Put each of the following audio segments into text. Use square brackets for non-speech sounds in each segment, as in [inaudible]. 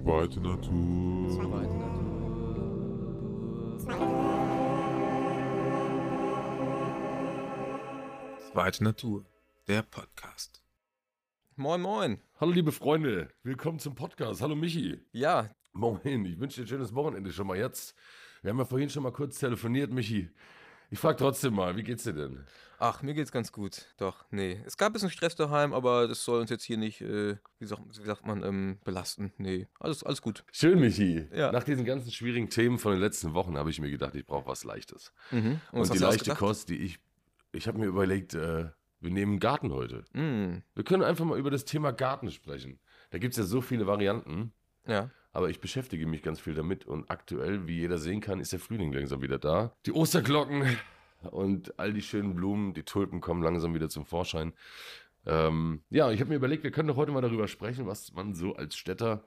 Zweite Natur. Zweite Natur. Zweite Natur. Der Podcast. Moin, moin. Hallo liebe Freunde, willkommen zum Podcast. Hallo Michi. Ja, Moin, ich wünsche dir ein schönes Wochenende schon mal jetzt. Wir haben ja vorhin schon mal kurz telefoniert, Michi. Ich frage trotzdem mal, wie geht's dir denn? ach, mir geht's ganz gut. Doch, nee. Es gab ein bisschen Stress daheim, aber das soll uns jetzt hier nicht, äh, wie, sagt, wie sagt man, ähm, belasten. Nee, alles, alles gut. Schön, Michi. Ja. Nach diesen ganzen schwierigen Themen von den letzten Wochen habe ich mir gedacht, ich brauche was Leichtes. Mhm. Und, was die leichte? Kost, die ich, ich habe mir überlegt, äh, wir nehmen einen Garten heute. Mm, Wir können einfach mal über das Thema Garten sprechen. Da gibt's ja so viele Varianten. ja. Aber ich beschäftige mich ganz viel damit und aktuell, wie jeder sehen kann, ist der Frühling langsam wieder da. Die Osterglocken und all die schönen Blumen, die Tulpen kommen langsam wieder zum Vorschein. Ähm, ja, ich habe mir überlegt, wir können doch heute mal darüber sprechen, was man so als Städter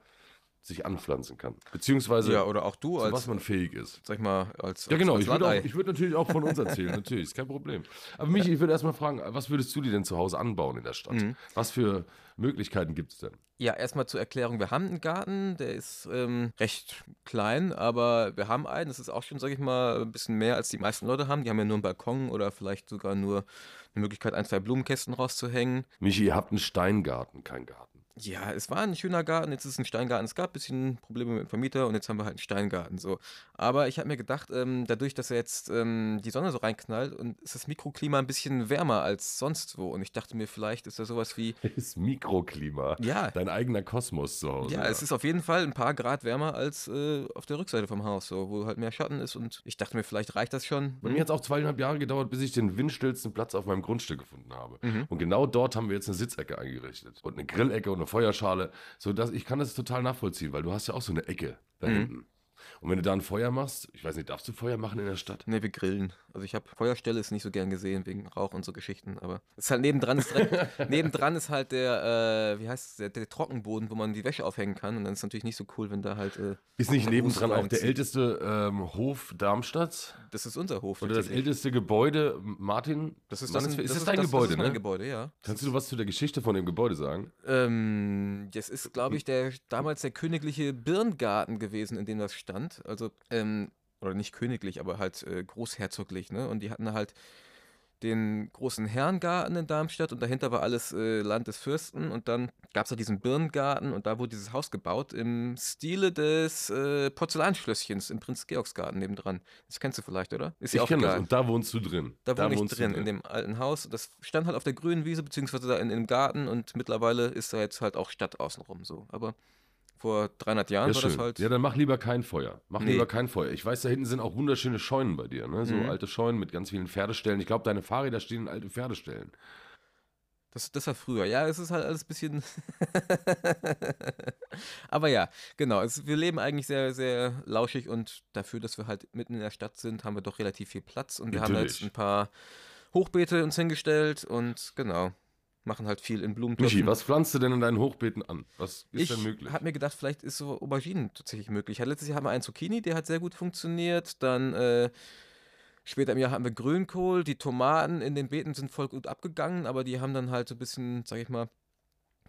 sich anpflanzen kann. Beziehungsweise, Ja, oder auch du als, was man fähig ist. sag ich mal, als Ja, genau. als Ich würde, auch, Landei. ich würde natürlich auch von uns erzählen. [laughs] natürlich, ist kein Problem. Aber Michi, ich würde erstmal fragen, was würdest du dir denn zu Hause anbauen in der Stadt? Mhm. Was für Möglichkeiten gibt es denn? Ja, erstmal zur Erklärung. Wir haben einen Garten, der ist ähm, recht klein, aber wir haben einen. Das ist auch schon, sag ich mal, ein bisschen mehr als die meisten Leute haben. Die haben ja nur einen Balkon oder vielleicht sogar nur eine Möglichkeit, ein, zwei Blumenkästen rauszuhängen. Michi, ihr habt einen Steingarten, kein Garten. Ja, es war ein schöner Garten, jetzt ist es ein Steingarten. Es gab ein bisschen Probleme mit dem Vermieter und jetzt haben wir halt einen Steingarten. So. Aber ich habe mir gedacht, ähm, dadurch, dass ja jetzt ähm, die Sonne so reinknallt und ist das Mikroklima ein bisschen wärmer als sonst wo. Und ich dachte mir, vielleicht ist da sowas wie, [laughs] Das Mikroklima. Ja. Dein eigener Kosmos zu Hause. ja, es ist auf jeden Fall ein paar Grad wärmer als äh, auf der Rückseite vom Haus, so, wo halt mehr Schatten ist. Und ich dachte mir, vielleicht reicht das schon. Bei mir hat es auch zweieinhalb Jahre gedauert, bis ich den windstillsten Platz auf meinem Grundstück gefunden habe. Mhm. Und genau dort haben wir jetzt eine Sitzecke eingerichtet. Und eine Grillecke und eine Feuerschale. So dass ich kann das total nachvollziehen, weil du hast ja auch so eine Ecke da Mhm. hinten. Und wenn du da ein Feuer machst, ich weiß nicht, darfst du Feuer machen in der Stadt? Ne, wir grillen. Also ich habe Feuerstelle ist nicht so gern gesehen wegen Rauch und so Geschichten, aber es ist halt nebendran ist direkt, [laughs] nebendran ist halt der, äh, wie heißt es, der, der Trockenboden, wo man die Wäsche aufhängen kann und dann ist es natürlich nicht so cool, wenn da halt, äh, Ist nicht nebendran auch der älteste ähm, Hof Darmstadts? das ist unser Hof. Oder das älteste Gebäude, Martin? das ist, das, ist, das das dein Gebäude, das ist mein ne? Gebäude, ja. Kannst du was zu der Geschichte von dem Gebäude sagen? Ähm, das ist, glaube ich, der damals der königliche Birngarten gewesen, in dem das stand. Also, ähm, oder nicht königlich, aber halt äh, großherzoglich, ne? Und die hatten halt den großen Herrengarten in Darmstadt und dahinter war alles äh, Land des Fürsten und dann gab es da diesen Birngarten und da wurde dieses Haus gebaut im Stile des äh, Porzellanschlösschens im Prinz-Georgsgarten nebendran. Das kennst du vielleicht, oder? Ist ja ich auch kenne das. Und da wohnst du drin. Da wohne ich wohnst du drin, in dem alten Haus. Das stand halt auf der grünen Wiese, beziehungsweise da in, in dem Garten und mittlerweile ist da jetzt halt auch Stadt außenrum so. Aber vor 300 Jahren Ja, war schön. das halt. ja, dann mach lieber kein Feuer. Mach Nee. lieber kein Feuer. Ich weiß, da hinten sind auch wunderschöne Scheunen bei dir, ne? So Mhm. alte Scheunen mit ganz vielen Pferdestellen. Ich glaube, deine Fahrräder stehen in alte Pferdestellen. Das, das war früher. Ja, es ist halt alles ein bisschen. [laughs] Aber ja, genau. Es, wir leben eigentlich sehr, sehr lauschig und dafür, dass wir halt mitten in der Stadt sind, haben wir doch relativ viel Platz und wir haben Natürlich. jetzt ein paar Hochbeete uns hingestellt und genau. Machen halt viel in Blumentöpfen. Michi, was pflanzt du denn in deinen Hochbeeten an? Was ist ich denn möglich? habe mir gedacht, vielleicht ist so Auberginen tatsächlich möglich. Ja, letztes Jahr haben wir einen Zucchini, der hat sehr gut funktioniert. Dann äh, später im Jahr haben wir Grünkohl. Die Tomaten in den Beeten sind voll gut abgegangen, aber die haben dann halt so ein bisschen, sag ich mal,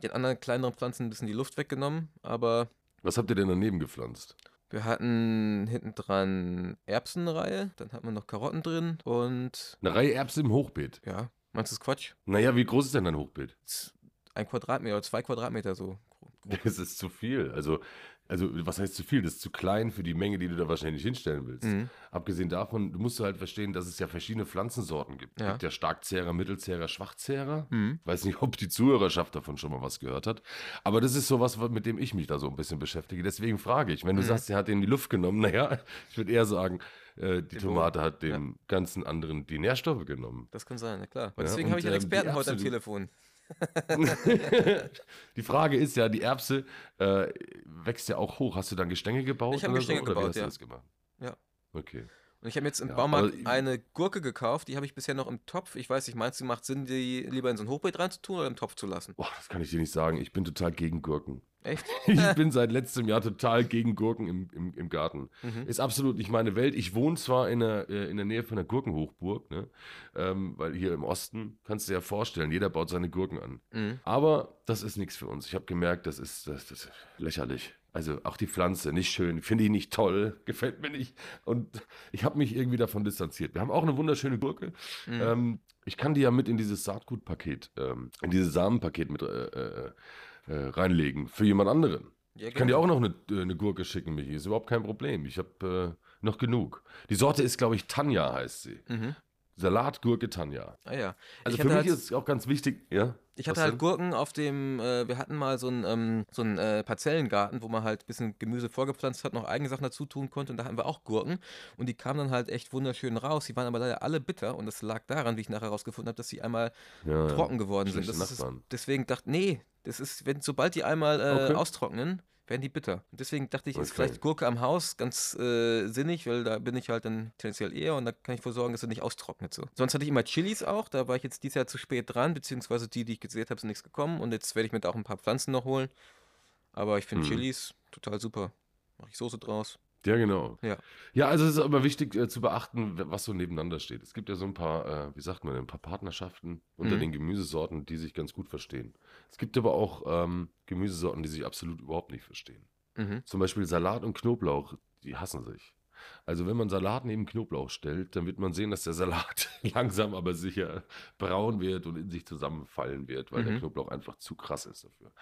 den anderen kleineren Pflanzen ein bisschen die Luft weggenommen. Aber Was habt ihr denn daneben gepflanzt? wir hatten hinten dran Erbsenreihe, dann hatten wir noch Karotten drin und Eine Reihe Erbsen im Hochbeet. ja, meinst du das Quatsch? Naja, wie groß ist denn dein Hochbeet? Ein Quadratmeter oder zwei Quadratmeter so. [laughs] Das ist zu viel. Also, also was heißt zu viel? Das ist zu klein für die Menge, die du da wahrscheinlich hinstellen willst. Mhm. Abgesehen davon, du musst halt verstehen, dass es ja verschiedene Pflanzensorten gibt. Es Ja. gibt ja Starkzehrer, Mittelzehrer, Schwachzehrer. Mhm. Weiß nicht, ob die Zuhörerschaft davon schon mal was gehört hat. Aber das ist sowas, mit dem ich mich da so ein bisschen beschäftige. Deswegen frage ich, wenn du Mhm. sagst, er hat den in die Luft genommen, [laughs] naja, ich würde eher sagen, äh, die Den Tomate Boden. hat dem ganzen anderen die Nährstoffe genommen. Das kann sein, na klar. Und Ja, deswegen und, habe ich einen ähm, die Experten heute am Telefon. [laughs] Die Frage ist ja, die Erbse äh, wächst ja auch hoch. Hast du dann Gestänge gebaut? Ich hab oder Gestänge so, oder wie gebaut, hast du ja. das gemacht? Ja. Okay. Und ich habe jetzt im Ja, Baumarkt eine Gurke gekauft, die habe ich bisher noch im Topf. Ich weiß nicht, meinst du, macht Sinn, die lieber in so ein Hochbeet reinzutun oder im Topf zu lassen? Boah, das kann ich dir nicht sagen. Ich bin total gegen Gurken. Echt? [laughs] Ich bin seit letztem Jahr total gegen Gurken im, im, im Garten. Mhm. Ist absolut nicht meine Welt. Ich wohne zwar in der, äh, in der Nähe von der Gurkenhochburg, ne? ähm, weil hier im Osten, kannst du dir ja vorstellen, jeder baut seine Gurken an. Mhm. Aber das ist nichts für uns. Ich habe gemerkt, das ist, das, das ist lächerlich. Also auch die Pflanze, nicht schön, finde ich nicht toll, [laughs] gefällt mir nicht. Und ich habe mich irgendwie davon distanziert. Wir haben auch eine wunderschöne Gurke. Mhm. Ähm, ich kann die ja mit in dieses Saatgutpaket, ähm, in dieses Samenpaket mit äh, äh, äh, reinlegen für jemand anderen. Ja, Ich kann dir gerne. auch noch eine, äh, eine Gurke schicken, Michi. Ist überhaupt kein Problem. Ich habe äh, noch genug. Die Sorte ist, glaube ich, Tanja heißt sie. Mhm. Salatgurke Tanja. Ah ja. Also Ich für mich halt- ist auch ganz wichtig, ja. Ich hatte halt denn? Gurken auf dem, äh, wir hatten mal so einen, ähm, so einen äh, Parzellengarten, wo man halt ein bisschen Gemüse vorgepflanzt hat, noch eigene Sachen dazu tun konnte und da hatten wir auch Gurken und die kamen dann halt echt wunderschön raus. Die waren aber leider alle bitter und das lag daran, wie ich nachher herausgefunden habe, dass sie einmal Ja, trocken geworden sind. Ist, deswegen dachte nee, das ist, wenn, sobald die einmal äh, Okay. austrocknen, werden die bitter. Und deswegen dachte ich, ist Okay. vielleicht Gurke am Haus ganz äh, sinnig, weil da bin ich halt dann tendenziell eher und da kann ich wohl sorgen, dass sie nicht austrocknet so. Sonst hatte ich immer Chilis auch, da war ich jetzt dieses Jahr zu spät dran, beziehungsweise die, die ich gesehen habe, sind nichts gekommen und jetzt werde ich mir da auch ein paar Pflanzen noch holen. Aber ich finde Mhm. Chilis total super. Mache ich Soße draus. Ja, genau. Ja. Ja, also es ist aber wichtig äh, zu beachten, was so nebeneinander steht. Es gibt ja so ein paar, äh, wie sagt man, ein paar Partnerschaften unter Mhm. den Gemüsesorten, die sich ganz gut verstehen. Es gibt aber auch ähm, Gemüsesorten, die sich absolut überhaupt nicht verstehen. Mhm. Zum Beispiel Salat und Knoblauch, die hassen sich. Also wenn man Salat neben Knoblauch stellt, dann wird man sehen, dass der Salat [laughs] langsam aber sicher braun wird und in sich zusammenfallen wird, weil der Mhm. Knoblauch einfach zu krass ist dafür.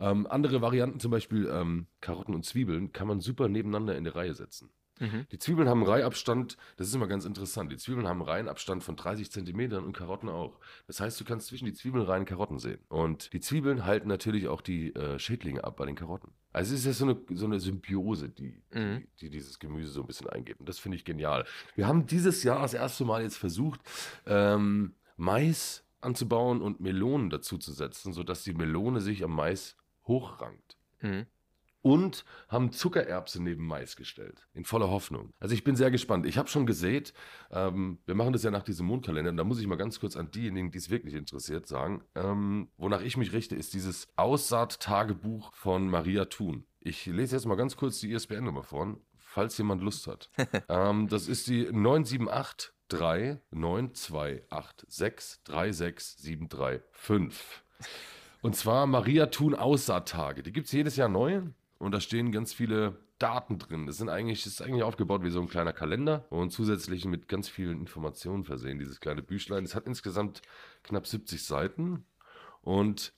Ähm, andere Varianten, zum Beispiel ähm, Karotten und Zwiebeln, kann man super nebeneinander in die Reihe setzen. Mhm. Die Zwiebeln haben einen Reihabstand, das ist immer ganz interessant. Die Zwiebeln haben einen Reihenabstand von 30 Zentimetern und Karotten auch. Das heißt, du kannst zwischen die Zwiebelreihen Karotten sehen. Und die Zwiebeln halten natürlich auch die äh, Schädlinge ab bei den Karotten. Also es ist ja so eine, so eine Symbiose, die, Mhm. die, die dieses Gemüse so ein bisschen eingeht. Und das finde ich genial. Wir haben dieses Jahr das erste Mal jetzt versucht, ähm, Mais anzubauen und Melonen dazu zu setzen, sodass die Melone sich am Mais hochrankt Mhm. und haben Zuckererbse neben Mais gestellt. In voller Hoffnung. Also ich bin sehr gespannt. Ich habe schon gesät, ähm, wir machen das ja nach diesem Mondkalender, und da muss ich mal ganz kurz an diejenigen, die es wirklich interessiert, sagen. Ähm, wonach ich mich richte, ist dieses Aussaat-Tagebuch von Maria Thun. Ich lese jetzt mal ganz kurz die ISBN-Nummer vor, falls jemand Lust hat. [laughs] ähm, das ist die 978 3 9286 36735. Und zwar Maria Thun Aussaattage. Die gibt es jedes Jahr neu und da stehen ganz viele Daten drin. Das sind eigentlich, das ist eigentlich aufgebaut wie so ein kleiner Kalender und zusätzlich mit ganz vielen Informationen versehen, dieses kleine Büchlein. Es hat insgesamt knapp 70 Seiten und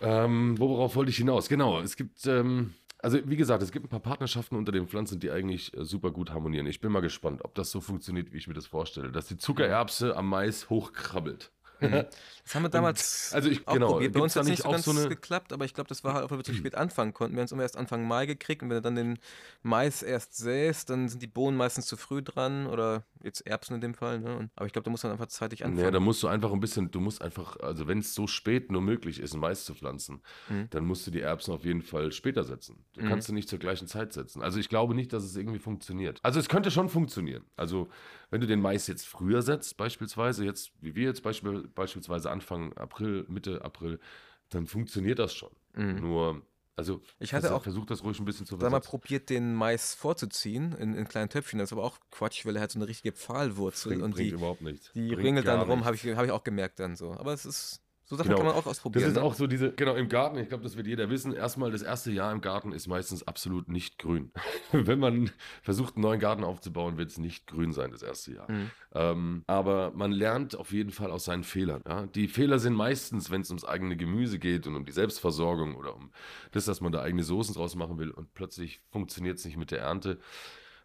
ähm, worauf wollte ich hinaus? Genau, es gibt, ähm, also wie gesagt, es gibt ein paar Partnerschaften unter den Pflanzen, die eigentlich äh, super gut harmonieren. Ich bin mal gespannt, ob das so funktioniert, wie ich mir das vorstelle, dass die Zuckererbse am Mais hochkrabbelt. [laughs] Das haben wir damals also ich- auch genau, probiert. Bei uns hat es nicht so ganz so eine- geklappt, aber ich glaube, das war halt auch, weil wir zu spät anfangen konnten. Wir haben es immer erst Anfang Mai gekriegt und wenn du dann den Mais erst säst, dann sind die Bohnen meistens zu früh dran oder jetzt Erbsen in dem Fall. Ne? Und, aber ich glaube, da muss man einfach zeitig anfangen. Ja, da musst du einfach ein bisschen, du musst einfach, also wenn es so spät nur möglich ist, Mais zu pflanzen, Mhm. dann musst du die Erbsen auf jeden Fall später setzen. Du Mhm. kannst sie nicht zur gleichen Zeit setzen. Also ich glaube nicht, dass es irgendwie funktioniert. Also es könnte schon funktionieren. Also wenn du den Mais jetzt früher setzt, beispielsweise, jetzt, wie wir jetzt beispiel, beispielsweise Anfang April, Mitte April, dann funktioniert das schon. Mhm. Nur, also Ich hatte auch versuch das ruhig ein bisschen zu da mal versetzen. probiert, den Mais vorzuziehen in, in kleinen Töpfchen. Das ist aber auch Quatsch, weil er hat so eine richtige Pfahlwurzel Bringt, und bringt die, überhaupt nichts. die Bringt ringelt dann rum, habe ich, hab ich auch gemerkt dann so. Aber es ist, so Sachen Genau. kann man auch Das ausprobieren. ist ne? auch so diese, genau, im Garten, ich glaube, das wird jeder wissen. Erstmal, das erste Jahr im Garten ist meistens absolut nicht grün. [laughs] Wenn man versucht, einen neuen Garten aufzubauen, wird es nicht grün sein, das erste Jahr. Mhm. Ähm, aber man lernt auf jeden Fall aus seinen Fehlern. Ja? Die Fehler sind meistens, wenn es ums eigene Gemüse geht und um die Selbstversorgung oder um das, dass man da eigene Soßen draus machen will und plötzlich funktioniert es nicht mit der Ernte,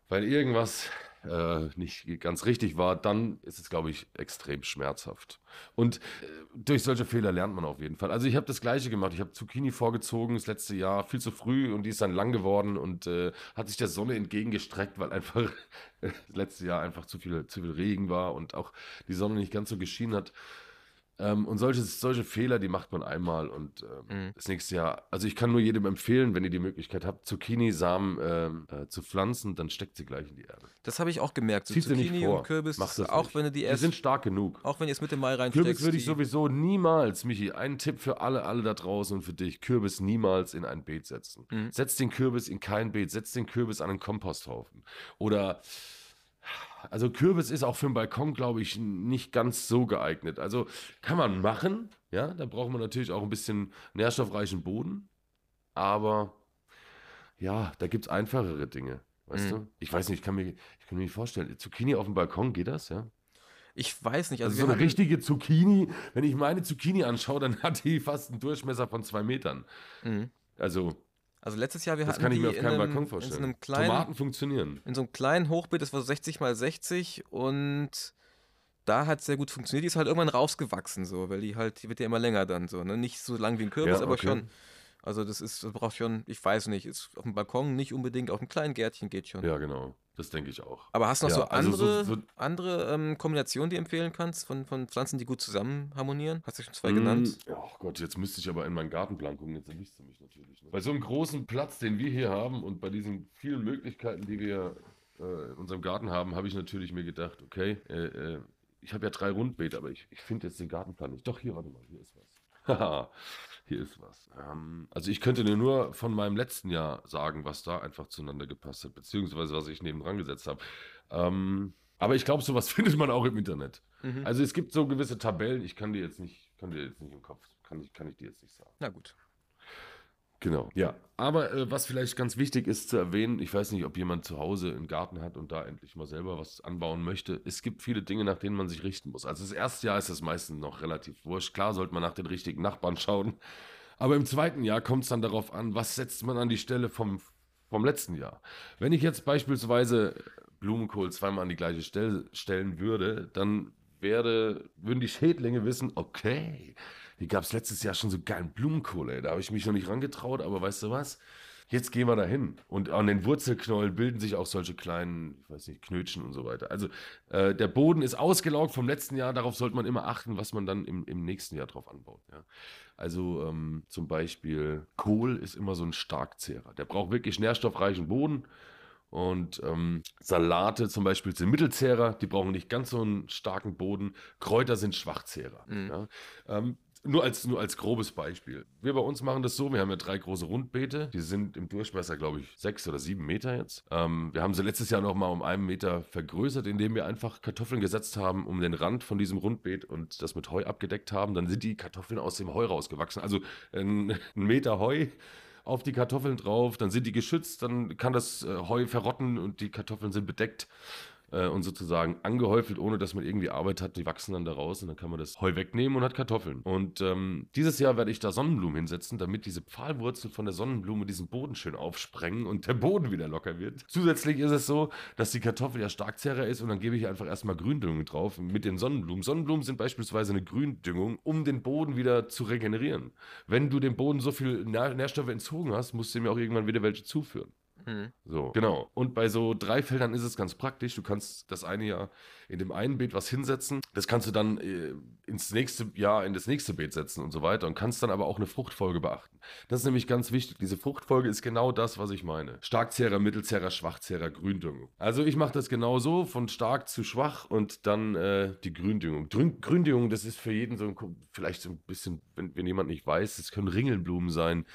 weil irgendwas äh, nicht ganz richtig war, dann ist es, glaube ich, extrem schmerzhaft. Und äh, durch solche Fehler lernt man auf jeden Fall. Also ich habe das gleiche gemacht. Ich habe Zucchini vorgezogen das letzte Jahr viel zu früh und die ist dann lang geworden und äh, hat sich der Sonne entgegengestreckt, weil einfach [laughs] das letzte Jahr einfach zu viel, zu viel Regen war und auch die Sonne nicht ganz so geschienen hat. Ähm, und solche, solche Fehler, die macht man einmal und ähm, Mhm. das nächste Jahr, also ich kann nur jedem empfehlen, wenn ihr die Möglichkeit habt, Zucchini-Samen ähm, äh, zu pflanzen, dann steckt sie gleich in die Erde. Das habe ich auch gemerkt. So Zieht sie nicht Zucchini vor. und Kürbis, Macht das auch nicht. wenn du die Die erst, sind stark genug. auch wenn ihr es Mitte Mai reinsteckst. Kürbis würde ich die- sowieso niemals, Michi, ein Tipp für alle, alle da draußen und für dich, Kürbis niemals in ein Beet setzen. Mhm. Setz den Kürbis in kein Beet, setz den Kürbis an einen Komposthaufen. Oder, also Kürbis ist auch für den Balkon, glaube ich, nicht ganz so geeignet. Also kann man machen, ja, da braucht man natürlich auch ein bisschen nährstoffreichen Boden, aber ja, da gibt es einfachere Dinge. Weißt Mhm. du? Ich weiß nicht, ich kann, mir, ich kann mir nicht vorstellen. Zucchini auf dem Balkon, geht das, ja? Ich weiß nicht. Also, Also, so eine richtige Zucchini, wenn ich meine Zucchini anschaue, dann hat die fast einen Durchmesser von zwei Metern. Mhm. Also, Also letztes Jahr, wir das hatten kann ich die mir auf in keinem einem, Balkon in so vorstellen. einem kleinen, Tomaten funktionieren. in so einem kleinen Hochbeet, das war so 60 mal 60 und da hat es sehr gut funktioniert. Die ist halt irgendwann rausgewachsen, so, weil die halt, die wird ja immer länger dann so, ne? Nicht so lang wie ein Kürbis, Ja, aber okay. schon. Also das ist, das braucht schon, ich weiß nicht, ist auf dem Balkon nicht unbedingt, auf einem kleinen Gärtchen geht schon. Ja, genau. Das denke ich auch. Aber hast du noch Ja, so also so- andere, so- andere ähm, Kombinationen, die du empfehlen kannst, von, von Pflanzen, die gut zusammen harmonieren? Hast du schon zwei Mm, genannt? Oh Gott, jetzt müsste ich aber in meinen Gartenplan gucken, jetzt erwischst du mich natürlich. Ne? Bei so einem großen Platz, den wir hier haben und bei diesen vielen Möglichkeiten, die wir äh, in unserem Garten haben, habe ich natürlich mir gedacht, okay, äh, äh, ich habe ja drei Rundbeete, aber ich, ich finde jetzt den Gartenplan nicht. Doch, hier, warte mal, hier ist was. [laughs] Haha, hier ist was. Ähm, also ich könnte dir nur von meinem letzten Jahr sagen, was da einfach zueinander gepasst hat, beziehungsweise was ich neben dran gesetzt habe. Ähm, aber ich glaube, sowas [laughs] findet man auch im Internet. Mhm. Also es gibt so gewisse Tabellen, ich kann dir jetzt nicht, kann dir jetzt nicht im Kopf, kann ich, kann ich dir jetzt nicht sagen. Na gut. Genau. Ja. Aber äh, was vielleicht ganz wichtig ist zu erwähnen, ich weiß nicht, ob jemand zu Hause einen Garten hat und da endlich mal selber was anbauen möchte. Es gibt viele Dinge, nach denen man sich richten muss. Also das erste Jahr ist es meistens noch relativ wurscht. Klar sollte man nach den richtigen Nachbarn [laughs] schauen. Aber im zweiten Jahr kommt es dann darauf an, was setzt man an die Stelle vom, vom letzten Jahr. Wenn ich jetzt beispielsweise Blumenkohl zweimal an die gleiche Stelle stellen würde, dann wäre, würden die Schädlinge wissen, okay, hier gab es letztes Jahr schon so geilen Blumenkohl, ey. Da habe ich mich noch nicht rangetraut, aber weißt du was? Jetzt gehen wir dahin. Und an den Wurzelknollen bilden sich auch solche kleinen, ich weiß nicht, Knötchen und so weiter. Also äh, der Boden ist ausgelaugt vom letzten Jahr. Darauf sollte man immer achten, was man dann im, im nächsten Jahr drauf anbaut. Ja. Also ähm, zum Beispiel Kohl ist immer so ein Starkzehrer. Der braucht wirklich nährstoffreichen Boden. Und ähm, Salate zum Beispiel sind Mittelzehrer, die brauchen nicht ganz so einen starken Boden. Kräuter sind Schwachzehrer. Mhm. Ja. Ähm, nur als, nur als grobes Beispiel. Wir bei uns machen das so, wir haben ja drei große Rundbeete, die sind im Durchmesser, glaube ich, sechs oder sieben Meter jetzt. Ähm, wir haben sie letztes Jahr noch mal um einen Meter vergrößert, indem wir einfach Kartoffeln gesetzt haben um den Rand von diesem Rundbeet und das mit Heu abgedeckt haben. Dann sind die Kartoffeln aus dem Heu rausgewachsen. Also ein, ein Meter Heu auf die Kartoffeln drauf, dann sind die geschützt, dann kann das äh, Heu verrotten und die Kartoffeln sind bedeckt äh, und sozusagen angehäufelt, ohne dass man irgendwie Arbeit hat. Die wachsen dann da raus und dann kann man das Heu wegnehmen und hat Kartoffeln. Und ähm, dieses Jahr werde ich da Sonnenblumen hinsetzen, damit diese Pfahlwurzeln von der Sonnenblume diesen Boden schön aufsprengen und der Boden wieder locker wird. Zusätzlich ist es so, dass die Kartoffel ja Starkzehrer ist und dann gebe ich einfach erstmal Gründüngung drauf mit den Sonnenblumen. Sonnenblumen sind beispielsweise eine Gründüngung, um den Boden wieder zu regenerieren. Wenn du dem Boden so viel Nähr- Nährstoffe entzogen hast, musst du ihm auch irgendwann wieder welche zuführen. Mhm. So, genau. Und bei so drei Feldern ist es ganz praktisch. Du kannst das eine Jahr in dem einen Beet was hinsetzen. Das kannst du dann äh, ins nächste Jahr in das nächste Beet setzen und so weiter und kannst dann aber auch eine Fruchtfolge beachten. Das ist nämlich ganz wichtig. Diese Fruchtfolge ist genau das, was ich meine. Starkzehrer, Mittelzehrer, Schwachzehrer, Gründüngung. Also ich mache das genau so, von stark zu schwach und dann äh, die Gründüngung. Grün, Gründüngung, das ist für jeden so ein, vielleicht so ein bisschen, wenn, wenn jemand nicht weiß, das können Ringelblumen sein.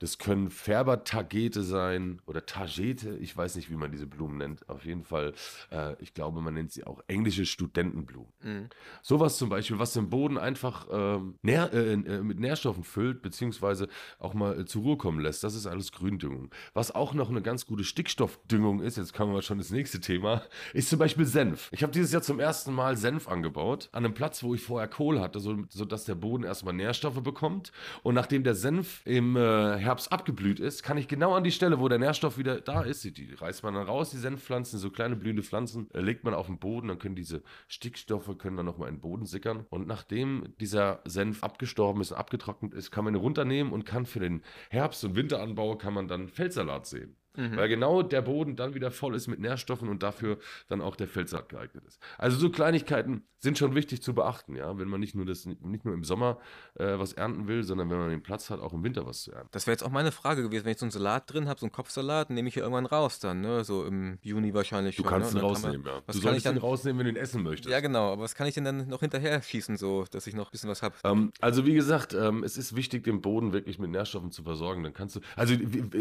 Das können Färbertagete sein oder Tagete. Ich weiß nicht, wie man diese Blumen nennt. Auf jeden Fall, äh, ich glaube, man nennt sie auch englische Studentenblumen. Mhm. Sowas zum Beispiel, was den Boden einfach ähm, nähr, äh, äh, mit Nährstoffen füllt, beziehungsweise auch mal äh, zur Ruhe kommen lässt. Das ist alles Gründüngung. Was auch noch eine ganz gute Stickstoffdüngung ist, jetzt kommen wir schon ins nächste Thema, ist zum Beispiel Senf. Ich habe dieses Jahr zum ersten Mal Senf angebaut, an einem Platz, wo ich vorher Kohl hatte, so, sodass der Boden erstmal Nährstoffe bekommt. Und nachdem der Senf im äh, Herbst abgeblüht ist, kann ich genau an die Stelle, wo der Nährstoff wieder da ist, die, reißt man dann raus, die Senfpflanzen, so kleine blühende Pflanzen, äh, legt man auf den Boden, dann können diese Stickstoffe können dann nochmal in den Boden sickern. Und nachdem dieser Senf abgestorben ist abgetrocknet ist, kann man ihn runternehmen und kann für den Herbst- und Winteranbau kann man dann Feldsalat sehen. Mhm. Weil genau der Boden dann wieder voll ist mit Nährstoffen und dafür dann auch der Feldsalat geeignet ist. Also so Kleinigkeiten sind schon wichtig zu beachten, ja, wenn man nicht nur das nicht nur im Sommer äh, was ernten will, sondern wenn man den Platz hat, auch im Winter was zu ernten. Das wäre jetzt auch meine Frage gewesen, wenn ich so einen Salat drin habe, so einen Kopfsalat, nehme ich ja irgendwann raus dann, ne? So im Juni wahrscheinlich Du schon. kannst ne? ihn rausnehmen, ja. was Du solltest ihn rausnehmen, wenn du ihn essen möchtest. Ja, genau, aber was kann ich denn dann noch hinterher schießen, so, dass ich noch ein bisschen was habe? Ähm, also wie gesagt, ähm, es ist wichtig, den Boden wirklich mit Nährstoffen zu versorgen. Dann kannst du, also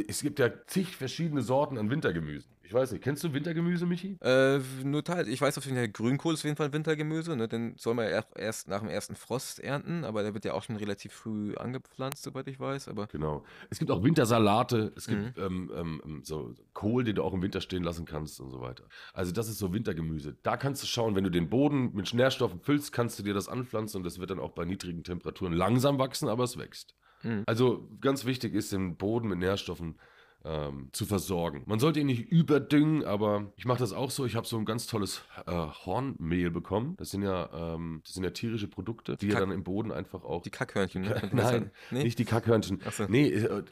es gibt ja zig verschiedene Sorten an Wintergemüsen. Ich weiß nicht, kennst du Wintergemüse, Michi? Äh, nur teils. Ich weiß auf jeden Fall, Grünkohl ist auf jeden Fall Wintergemüse, ne? Den soll man ja erst nach dem ersten Frost ernten, aber der wird ja auch schon relativ früh angepflanzt, soweit ich weiß. Aber Genau. Es gibt auch Wintersalate, es gibt ähm, ähm, so Kohl, den du auch im Winter stehen lassen kannst und so weiter. Also das ist so Wintergemüse. Da kannst du schauen, wenn du den Boden mit Nährstoffen füllst, kannst du dir das anpflanzen und das wird dann auch bei niedrigen Temperaturen langsam wachsen, aber es wächst. Mhm. Also ganz wichtig ist, den Boden mit Nährstoffen ähm, zu versorgen. Man sollte ihn nicht überdüngen, aber ich mache das auch so. Ich habe so ein ganz tolles äh, Hornmehl bekommen. Das sind ja, ähm, das sind ja tierische Produkte, die ja Kack- dann im Boden einfach auch die Kackhörnchen, ne? Nein. Nee? nicht die Kackhörnchen. So. Nee, äh,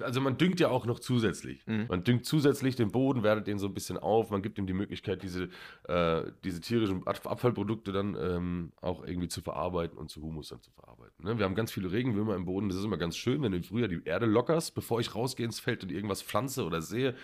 also man düngt ja auch noch zusätzlich. Mhm. Man düngt zusätzlich den Boden, wertet den so ein bisschen auf, man gibt ihm die Möglichkeit, diese, äh, diese tierischen Ab- Abfallprodukte dann ähm, auch irgendwie zu verarbeiten und zu Humus dann zu verarbeiten. Ne? Wir haben ganz viele Regenwürmer im Boden, das ist immer ganz schön, wenn du im Frühjahr die Erde lockerst, bevor ich rausgehe ins Feld und irgendwas pflanze oder sehe.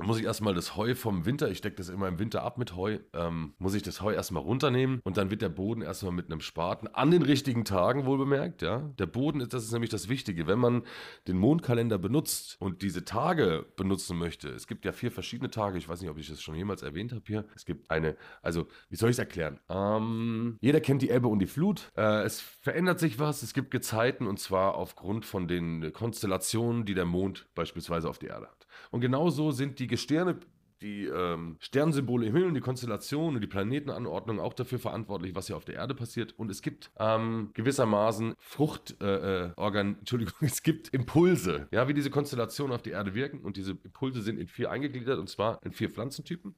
Dann muss ich erstmal das Heu vom Winter, ich decke das immer im Winter ab mit Heu, ähm, muss ich das Heu erstmal runternehmen und dann wird der Boden erstmal mit einem Spaten an den richtigen Tagen wohl bemerkt, ja. Der Boden ist, das ist nämlich das Wichtige, wenn man den Mondkalender benutzt und diese Tage benutzen möchte. Es gibt ja vier verschiedene Tage, ich weiß nicht, ob ich das schon jemals erwähnt habe hier. Es gibt eine, also wie soll ich es erklären? Ähm, jeder kennt die Ebbe und die Flut. Äh, es verändert sich was, es gibt Gezeiten und zwar aufgrund von den Konstellationen, die der Mond beispielsweise auf die Erde hat. Und genauso sind die Gestirne, die ähm, Sternsymbole im Himmel, die Konstellationen und die Planetenanordnung auch dafür verantwortlich, was hier auf der Erde passiert. Und es gibt ähm, gewissermaßen Frucht, äh, äh, [laughs] Entschuldigung, es gibt Impulse, ja, wie diese Konstellationen auf die Erde wirken. Und diese Impulse sind in vier eingegliedert, und zwar in vier Pflanzentypen.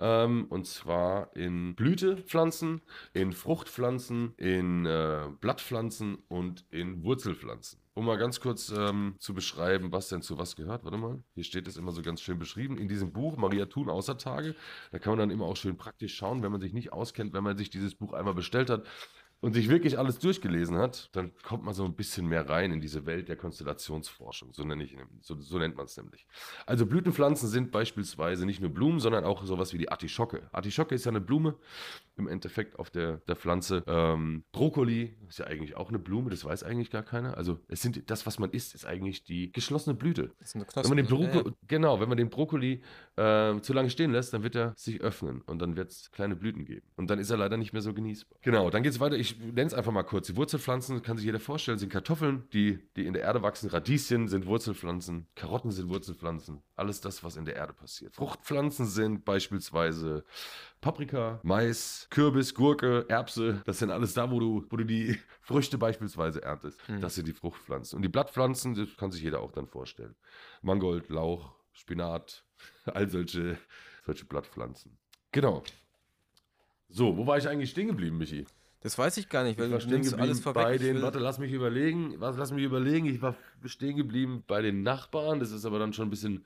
Ähm, und zwar in Blütepflanzen, in Fruchtpflanzen, in äh, Blattpflanzen und in Wurzelpflanzen. Um mal ganz kurz ähm, zu beschreiben, was denn zu was gehört. Warte mal, hier steht es immer so ganz schön beschrieben. In diesem Buch Maria Thun außer Tage, da kann man dann immer auch schön praktisch schauen, wenn man sich nicht auskennt, wenn man sich dieses Buch einmal bestellt hat und sich wirklich alles durchgelesen hat, dann kommt man so ein bisschen mehr rein in diese Welt der Konstellationsforschung. So, nenne ich, so, so nennt man es nämlich. Also Blütenpflanzen sind beispielsweise nicht nur Blumen, sondern auch sowas wie die Artischocke. Artischocke ist ja eine Blume im Endeffekt auf der, der Pflanze. Ähm, Brokkoli ist ja eigentlich auch eine Blume, das weiß eigentlich gar keiner. Also es sind das, was man isst, ist eigentlich die geschlossene Blüte. Wenn man den Knospen, ne? Brokko Genau, wenn man den Brokkoli äh, zu lange stehen lässt, dann wird er sich öffnen und dann wird es kleine Blüten geben. Und dann ist er leider nicht mehr so genießbar. Genau, dann geht es weiter. Ich nenne es einfach mal kurz. Die Wurzelpflanzen, kann sich jeder vorstellen, sind Kartoffeln, die, die in der Erde wachsen. Radieschen sind Wurzelpflanzen. Karotten sind Wurzelpflanzen. Alles das, was in der Erde passiert. Fruchtpflanzen sind beispielsweise Paprika, Mais, Kürbis, Gurke, Erbse. Das sind alles da, wo du, wo du die Früchte beispielsweise erntest. Mhm. Das sind die Fruchtpflanzen. Und die Blattpflanzen, das kann sich jeder auch dann vorstellen. Mangold, Lauch, Spinat, [laughs] all solche, solche Blattpflanzen. Genau. So, wo war ich eigentlich stehen geblieben, Michi? Das weiß ich gar nicht, weil Ich war du stehen geblieben alles vorweg. bei den, warte, lass mich überlegen, was, lass mich überlegen, ich war stehen geblieben bei den Nachbarn, das ist aber dann schon ein bisschen,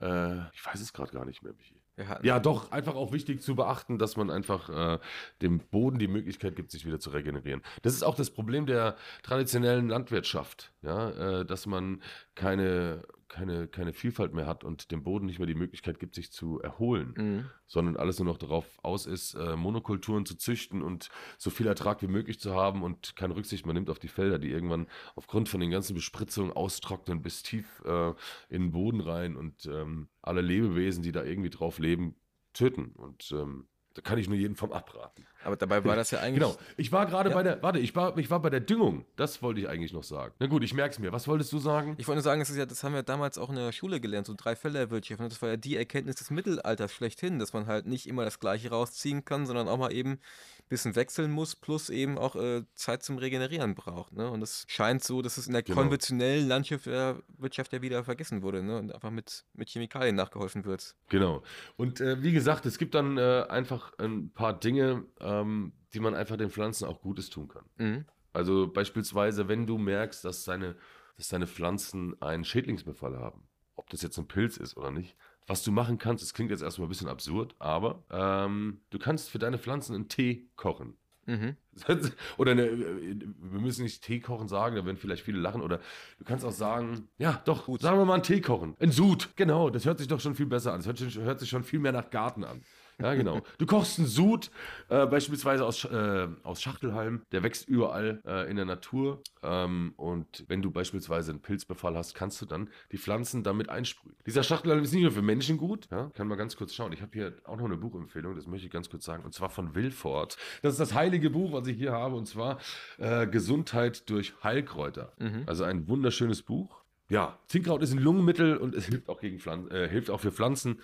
äh, ich weiß es gerade gar nicht mehr, Michi. Ja, doch, einfach auch wichtig zu beachten, dass man einfach äh, dem Boden die Möglichkeit gibt, sich wieder zu regenerieren. Das ist auch das Problem der traditionellen Landwirtschaft, ja, äh, dass man keine, keine, keine Vielfalt mehr hat und dem Boden nicht mehr die Möglichkeit gibt, sich zu erholen, Mhm. sondern alles nur noch darauf aus ist, äh, Monokulturen zu züchten und so viel Ertrag wie möglich zu haben und keine Rücksicht mehr nimmt auf die Felder, die irgendwann aufgrund von den ganzen Bespritzungen austrocknen bis tief äh, in den Boden rein und ähm, alle Lebewesen, die da irgendwie drauf leben, töten. Und ähm, da kann ich nur jeden vom abraten. Aber dabei war das ja eigentlich. Genau. Ich war gerade Ja. bei der, warte, ich war, ich war bei der Düngung. Das wollte ich eigentlich noch sagen. Na gut, ich merke es mir. Was wolltest du sagen? Ich wollte nur sagen, das, ist ja, das haben wir damals auch in der Schule gelernt, so drei Felderwirtschaft. Und das war ja die Erkenntnis des Mittelalters schlechthin, dass man halt nicht immer das Gleiche rausziehen kann, sondern auch mal eben ein bisschen wechseln muss, plus eben auch äh, Zeit zum Regenerieren braucht. Ne? Und es scheint so, dass es in der Genau. konventionellen Landwirtschaft ja wieder vergessen wurde ne? und einfach mit, mit Chemikalien nachgeholfen wird. Genau. Und äh, wie gesagt, es gibt dann äh, einfach ein paar Dinge, ähm, die man einfach den Pflanzen auch Gutes tun kann. Mhm. Also beispielsweise, wenn du merkst, dass deine, dass deine Pflanzen einen Schädlingsbefall haben, ob das jetzt ein Pilz ist oder nicht, was du machen kannst, das klingt jetzt erstmal ein bisschen absurd, aber ähm, du kannst für deine Pflanzen einen Tee kochen. Mhm. [laughs] Oder eine, wir müssen nicht Tee kochen sagen, da werden vielleicht viele lachen. Oder du kannst auch sagen, ja, doch, sagen wir mal einen Tee kochen. Ein Sud, genau, das hört sich doch schon viel besser an. Das hört, hört sich schon viel mehr nach Garten an. Ja, genau. Du kochst einen Sud, äh, beispielsweise aus, äh, aus Schachtelhalm. Der wächst überall äh, in der Natur. Ähm, und wenn du beispielsweise einen Pilzbefall hast, kannst du dann die Pflanzen damit einsprühen. Dieser Schachtelhalm ist nicht nur für Menschen gut. Ja, kann man ganz kurz schauen. Ich habe hier auch noch eine Buchempfehlung, das möchte ich ganz kurz sagen. Und zwar von Wilford. Das ist das heilige Buch, was ich hier habe. Und zwar äh, Gesundheit durch Heilkräuter. Also ein wunderschönes Buch. Ja, Zinkkraut ist ein Lungenmittel und es hilft auch, gegen Pflan äh, hilft auch für Pflanzen.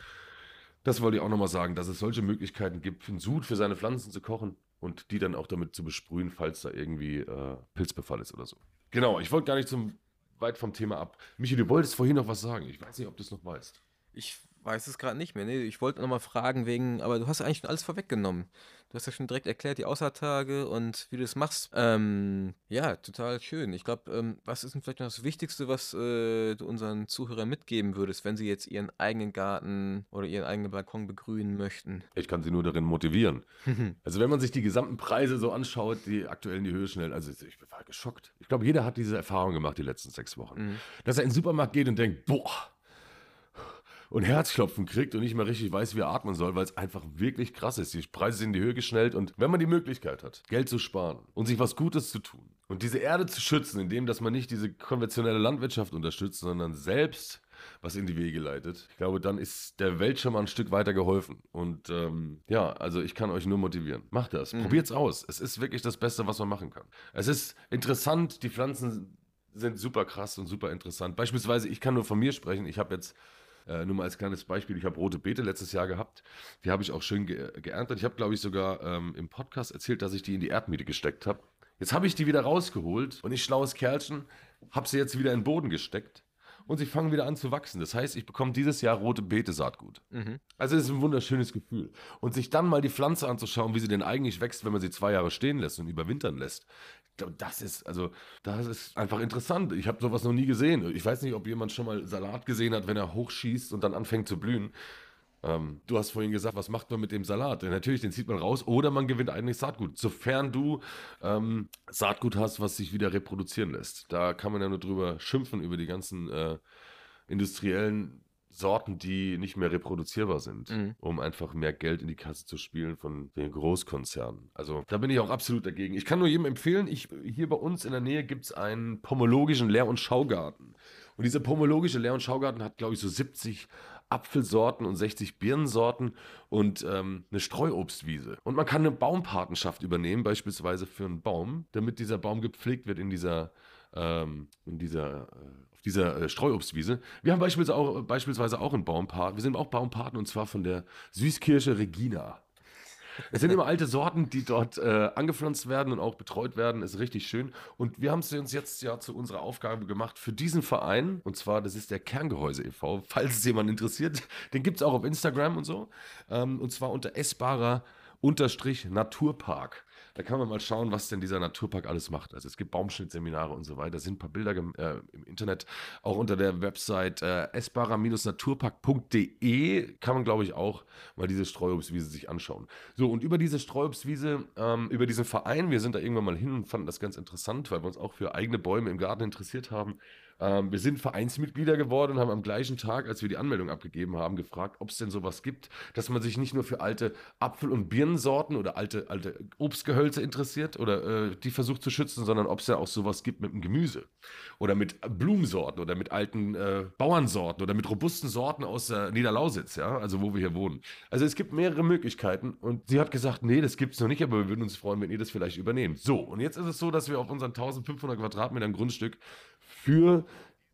Das wollte ich auch nochmal sagen, dass es solche Möglichkeiten gibt, einen Sud für seine Pflanzen zu kochen und die dann auch damit zu besprühen, falls da irgendwie äh, Pilzbefall ist oder so. Genau, ich wollte gar nicht zum weit vom Thema ab. Michi, du wolltest vorhin noch was sagen. Ich weiß nicht, ob du es noch weißt. Ich weiß es gerade nicht mehr. Nee, ich wollte nochmal fragen wegen, aber du hast eigentlich schon alles vorweggenommen. Du hast ja schon direkt erklärt, die Außertage und wie du das machst. Ähm, ja, total schön. Ich glaube, ähm, was ist denn vielleicht noch das Wichtigste, was äh, du unseren Zuhörern mitgeben würdest, wenn sie jetzt ihren eigenen Garten oder ihren eigenen Balkon begrünen möchten? Ich kann sie nur darin motivieren. [laughs] Also wenn man sich die gesamten Preise so anschaut, die aktuell in die Höhe schnell, also ich war geschockt. Ich glaube, jeder hat diese Erfahrung gemacht die letzten sechs Wochen. Dass er in den Supermarkt geht und denkt, boah, und Herzklopfen kriegt und nicht mehr richtig weiß, wie er atmen soll, weil es einfach wirklich krass ist. Die Preise sind in die Höhe geschnellt und wenn man die Möglichkeit hat, Geld zu sparen und sich was Gutes zu tun und diese Erde zu schützen, indem dass man nicht diese konventionelle Landwirtschaft unterstützt, sondern selbst was in die Wege leitet, ich glaube, dann ist der Welt schon mal ein Stück weiter geholfen. Und ähm, ja, also ich kann euch nur motivieren. Macht das. Probiert's aus. Es ist wirklich das Beste, was man machen kann. Es ist interessant, die Pflanzen sind super krass und super interessant. Beispielsweise, ich kann nur von mir sprechen. Ich habe jetzt äh, nur mal als kleines Beispiel, ich habe rote Beete letztes Jahr gehabt. Die habe ich auch schön ge geerntet. Ich habe, glaube ich, sogar ähm, im Podcast erzählt, dass ich die in die Erdmiete gesteckt habe. Jetzt habe ich die wieder rausgeholt und ich, schlaues Kerlchen, habe sie jetzt wieder in den Boden gesteckt und sie fangen wieder an zu wachsen. Das heißt, ich bekomme dieses Jahr rote Beete-Saatgut. Also es ist ein wunderschönes Gefühl. Und sich dann mal die Pflanze anzuschauen, wie sie denn eigentlich wächst, wenn man sie zwei Jahre stehen lässt und überwintern lässt. Das ist, also, das ist einfach interessant. Ich habe sowas noch nie gesehen. Ich weiß nicht, ob jemand schon mal Salat gesehen hat, wenn er hochschießt und dann anfängt zu blühen. Ähm, du hast vorhin gesagt, was macht man mit dem Salat? Ja, natürlich, den zieht man raus oder man gewinnt eigentlich Saatgut. Sofern du ähm, Saatgut hast, was sich wieder reproduzieren lässt. Da kann man ja nur drüber schimpfen, über die ganzen äh, industriellen Sorten, die nicht mehr reproduzierbar sind, Mhm. um einfach mehr Geld in die Kasse zu spielen von den Großkonzernen. Also da bin ich auch absolut dagegen. Ich kann nur jedem empfehlen, ich, hier bei uns in der Nähe gibt es einen pomologischen Lehr- und Schaugarten. Und dieser pomologische Lehr- und Schaugarten hat, glaube ich, so 70 Apfelsorten und 60 Birnensorten und ähm, eine Streuobstwiese. Und man kann eine Baumpatenschaft übernehmen, beispielsweise für einen Baum, damit dieser Baum gepflegt wird in dieser, ähm, in dieser, äh, dieser äh, Streuobstwiese. Wir haben beispielsweise auch, beispielsweise auch einen Baumpaten. Wir sind auch Baumpaten und zwar von der Süßkirsche Regina. Es sind immer alte Sorten, die dort äh, angepflanzt werden und auch betreut werden. Ist richtig schön. Und wir haben es uns jetzt ja zu unserer Aufgabe gemacht für diesen Verein. Und zwar, das ist der Kerngehäuse e.V., falls es jemand interessiert. Den gibt es auch auf Instagram und so. Ähm, und zwar unter essbarer Unterstrich Naturpark. Da kann man mal schauen, was denn dieser Naturpark alles macht. Also es gibt Baumschnittseminare und so weiter. Es sind ein paar Bilder äh, im Internet. Auch unter der Website äh, essbarer-naturpark.de kann man, glaube ich, auch mal diese Streuobstwiese sich anschauen. So, und über diese Streuobstwiese, ähm, über diesen Verein, wir sind da irgendwann mal hin und fanden das ganz interessant, weil wir uns auch für eigene Bäume im Garten interessiert haben. Ähm, wir sind Vereinsmitglieder geworden und haben am gleichen Tag, als wir die Anmeldung abgegeben haben, gefragt, ob es denn sowas gibt, dass man sich nicht nur für alte Apfel- und Birnensorten oder alte, alte Obstgehölze interessiert oder äh, die versucht zu schützen, sondern ob es ja auch sowas gibt mit dem Gemüse oder mit Blumensorten oder mit alten äh, Bauernsorten oder mit robusten Sorten aus äh, Niederlausitz, ja, also wo wir hier wohnen. Also es gibt mehrere Möglichkeiten und sie hat gesagt, nee, das gibt es noch nicht, aber wir würden uns freuen, wenn ihr das vielleicht übernehmt. So, und jetzt ist es so, dass wir auf unseren 1500 Quadratmetern Grundstück für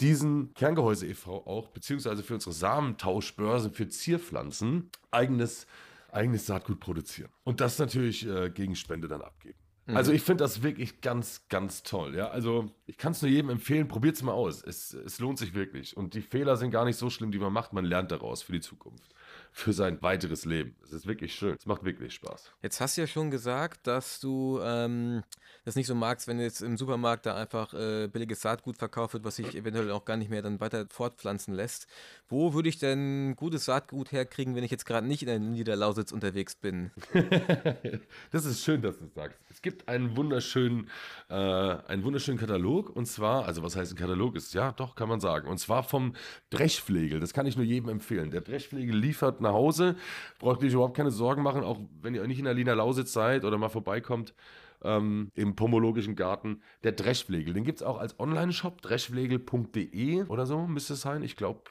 diesen Kerngehäuse e.V. auch, beziehungsweise für unsere Samentauschbörse für Zierpflanzen, eigenes, eigenes Saatgut produzieren. Und das natürlich äh, gegen Spende dann abgeben. Also ich finde das wirklich ganz, ganz toll. Ja, also ich kann es nur jedem empfehlen, probiert es mal aus. Es, es lohnt sich wirklich. Und die Fehler sind gar nicht so schlimm, die man macht. Man lernt daraus für die Zukunft, für sein weiteres Leben. Es ist wirklich schön. Es macht wirklich Spaß. Jetzt hast du ja schon gesagt, dass du ähm, das nicht so magst, wenn jetzt im Supermarkt da einfach äh, billiges Saatgut verkauft wird, was sich eventuell auch gar nicht mehr dann weiter fortpflanzen lässt. Wo würde ich denn gutes Saatgut herkriegen, wenn ich jetzt gerade nicht in der Niederlausitz unterwegs bin? [laughs] Das ist schön, dass du es sagst. Es gibt einen wunderschönen, äh, einen wunderschönen Katalog und zwar, also was heißt ein Katalog ist, ja, doch, kann man sagen. Und zwar vom Brechflegel. Das kann ich nur jedem empfehlen. Der Brechflegel liefert nach Hause. Braucht ihr euch überhaupt keine Sorgen machen, auch wenn ihr nicht in der Lina Lausitz seid oder mal vorbeikommt. Ähm, im pomologischen Garten, der Dreschflegel. Den gibt es auch als Online-Shop, dreschflegel.de oder so müsste es sein. Ich glaube,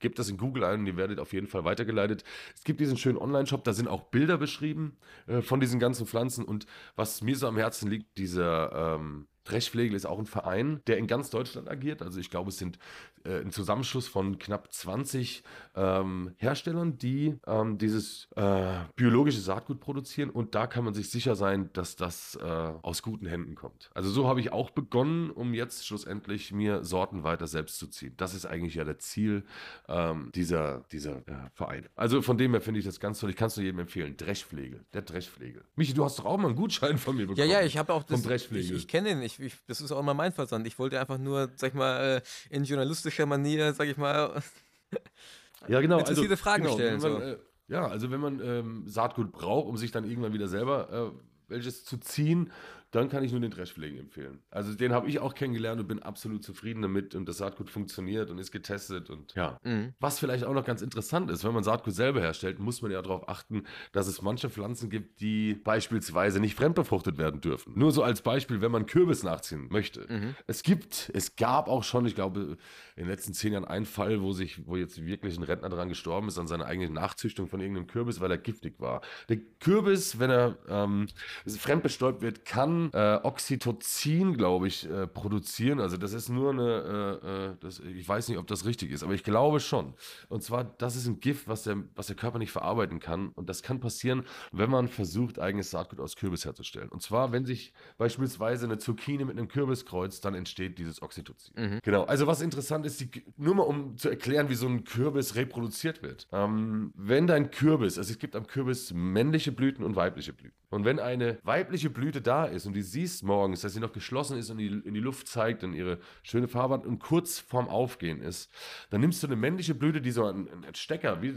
gebt das in Google ein und ihr werdet auf jeden Fall weitergeleitet. Es gibt diesen schönen Online-Shop, da sind auch Bilder beschrieben äh, von diesen ganzen Pflanzen und was mir so am Herzen liegt, dieser ähm, Dreschflegel ist auch ein Verein, der in ganz Deutschland agiert. Also ich glaube, es sind äh, ein Zusammenschluss von knapp 20 ähm, Herstellern, die ähm, dieses äh, biologische Saatgut produzieren. Und da kann man sich sicher sein, dass das äh, aus guten Händen kommt. Also so habe ich auch begonnen, um jetzt schlussendlich mir Sorten weiter selbst zu ziehen. Das ist eigentlich ja das Ziel ähm, dieser, dieser äh, Vereine. Also von dem her finde ich das ganz toll. Ich kann es nur jedem empfehlen. Dreschflegel, der Dreschflegel. Michi, du hast doch auch mal einen Gutschein von mir Ja, bekommen. ja, ich habe auch Vom das. Dreschflegel. Ich, ich kenne ihn. Ich, ich, das ist auch immer mein Versand. Ich wollte einfach nur, sag ich mal, äh, in journalistischer Manier, sag ich mal. [laughs] Ja, genau. interessierte Fragen stellen, Wenn man, so. äh, ja, also wenn man ähm, Saatgut braucht, um sich dann irgendwann wieder selber äh, welches zu ziehen, dann kann ich nur den Dreschflegen empfehlen. Also den habe ich auch kennengelernt und bin absolut zufrieden damit und das Saatgut funktioniert und ist getestet und ja. Mhm. Was vielleicht auch noch ganz interessant ist, wenn man Saatgut selber herstellt, muss man ja darauf achten, dass es manche Pflanzen gibt, die beispielsweise nicht fremdbefruchtet werden dürfen. Nur so als Beispiel, wenn man Kürbis nachziehen möchte. Mhm. Es gibt, es gab auch schon, ich glaube, in den letzten zehn Jahren einen Fall, wo sich, wo jetzt wirklich ein Rentner daran gestorben ist, an seiner eigenen Nachzüchtung von irgendeinem Kürbis, weil er giftig war. Der Kürbis, wenn er ähm, fremdbestäubt wird, kann äh, Oxytocin, glaube ich, äh, produzieren. Also das ist nur eine, äh, äh, das, ich weiß nicht, ob das richtig ist, aber ich glaube schon. Und zwar, das ist ein Gift, was der, was der Körper nicht verarbeiten kann. Und das kann passieren, wenn man versucht, eigenes Saatgut aus Kürbis herzustellen. Und zwar, wenn sich beispielsweise eine Zucchini mit einem Kürbis kreuzt, dann entsteht dieses Oxytocin. Genau. Also was interessant ist, die, nur mal um zu erklären, wie so ein Kürbis reproduziert wird. Ähm, wenn dein Kürbis, also es gibt am Kürbis männliche Blüten und weibliche Blüten. Und wenn eine weibliche Blüte da ist und die siehst morgens, dass sie noch geschlossen ist und die, in die Luft zeigt und ihre schöne Farbe hat und kurz vorm Aufgehen ist, dann nimmst du eine männliche Blüte, die so ein, ein Stecker, wie,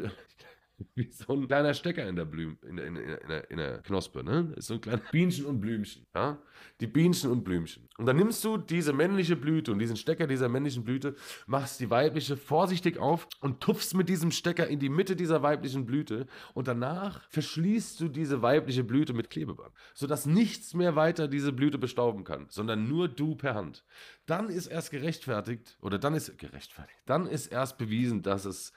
[laughs] wie so ein kleiner Stecker in der, Blüm, in, der- in, in, der, in der Knospe, ne? Ist so ein kleiner [laughs] Bienchen und Blümchen, ja? Die Bienchen und Blümchen. Und dann nimmst du diese männliche Blüte und diesen Stecker dieser männlichen Blüte, machst die weibliche vorsichtig auf und tupfst mit diesem Stecker in die Mitte dieser weiblichen Blüte und danach verschließt du diese weibliche Blüte mit Klebeband, sodass nichts mehr weiter diese Blüte bestauben kann, sondern nur du per Hand. Dann ist erst gerechtfertigt, oder dann ist gerechtfertigt, dann ist erst bewiesen, dass es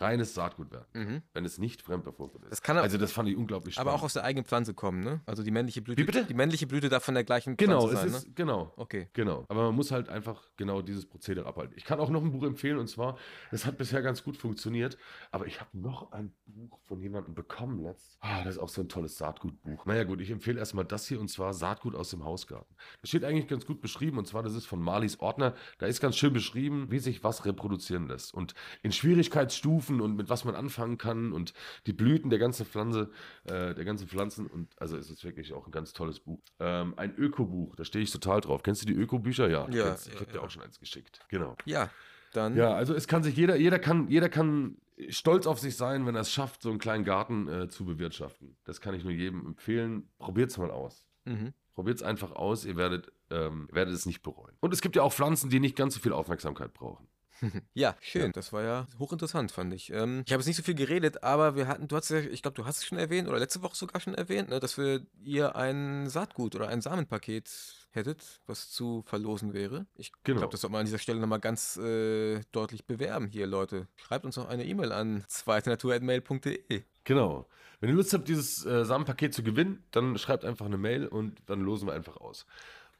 reines Saatgut wäre, Mhm. wenn es nicht fremdbefruchtet ist. Das kann auch- also das fand ich unglaublich spannend. Aber auch aus der eigenen Pflanze kommen, ne? Also die männliche Blüte. Wie bitte? Die männliche Blüte darf von der gleichen Genau, Pflanze es sein, ist, ne? genau. Okay. Genau. Aber man muss halt einfach genau dieses Prozedere abhalten. Ich kann auch noch ein Buch empfehlen und zwar, das hat bisher ganz gut funktioniert, aber ich habe noch ein Buch von jemandem bekommen letzt. Ah, das ist auch so ein tolles Saatgutbuch. Naja, gut, ich empfehle erstmal das hier und zwar Saatgut aus dem Hausgarten. Das steht eigentlich ganz gut beschrieben und zwar, das ist von Marlies Ordner. Da ist ganz schön beschrieben, wie sich was reproduzieren lässt und in Schwierigkeitsstufen und mit was man anfangen kann und die Blüten der ganzen Pflanze, äh, der ganzen Pflanzen und also es ist wirklich auch ein ganz tolles Buch. Ähm, ein Ökobuch, da stehe ich total drauf. Kennst du die Ökobücher? Ja, Ja, kennst, ich ja, habe dir ja. auch schon eins geschickt. Genau. Ja, dann. Ja, also es kann sich jeder, jeder kann, jeder kann stolz auf sich sein, wenn er es schafft, so einen kleinen Garten äh, zu bewirtschaften. Das kann ich nur jedem empfehlen. Probiert's mal aus. Mhm. Probiert's einfach aus, ihr werdet, ähm, werdet es nicht bereuen. Und es gibt ja auch Pflanzen, die nicht ganz so viel Aufmerksamkeit brauchen. [laughs] Ja, schön. Das war ja hochinteressant, fand ich. Ähm, ich habe jetzt nicht so viel geredet, aber wir hatten, du hast ja, ich glaube, du hast es schon erwähnt oder letzte Woche sogar schon erwähnt, ne, dass wir ihr ein Saatgut oder ein Samenpaket hättet, was zu verlosen wäre. Ich Genau. glaube, das sollte man an dieser Stelle nochmal ganz äh, deutlich bewerben hier, Leute. Schreibt uns noch eine E-Mail an [laughs] zweitenatur.mail.de. Genau. Wenn ihr Lust habt, dieses äh, Samenpaket zu gewinnen, dann schreibt einfach eine Mail und dann losen wir einfach aus.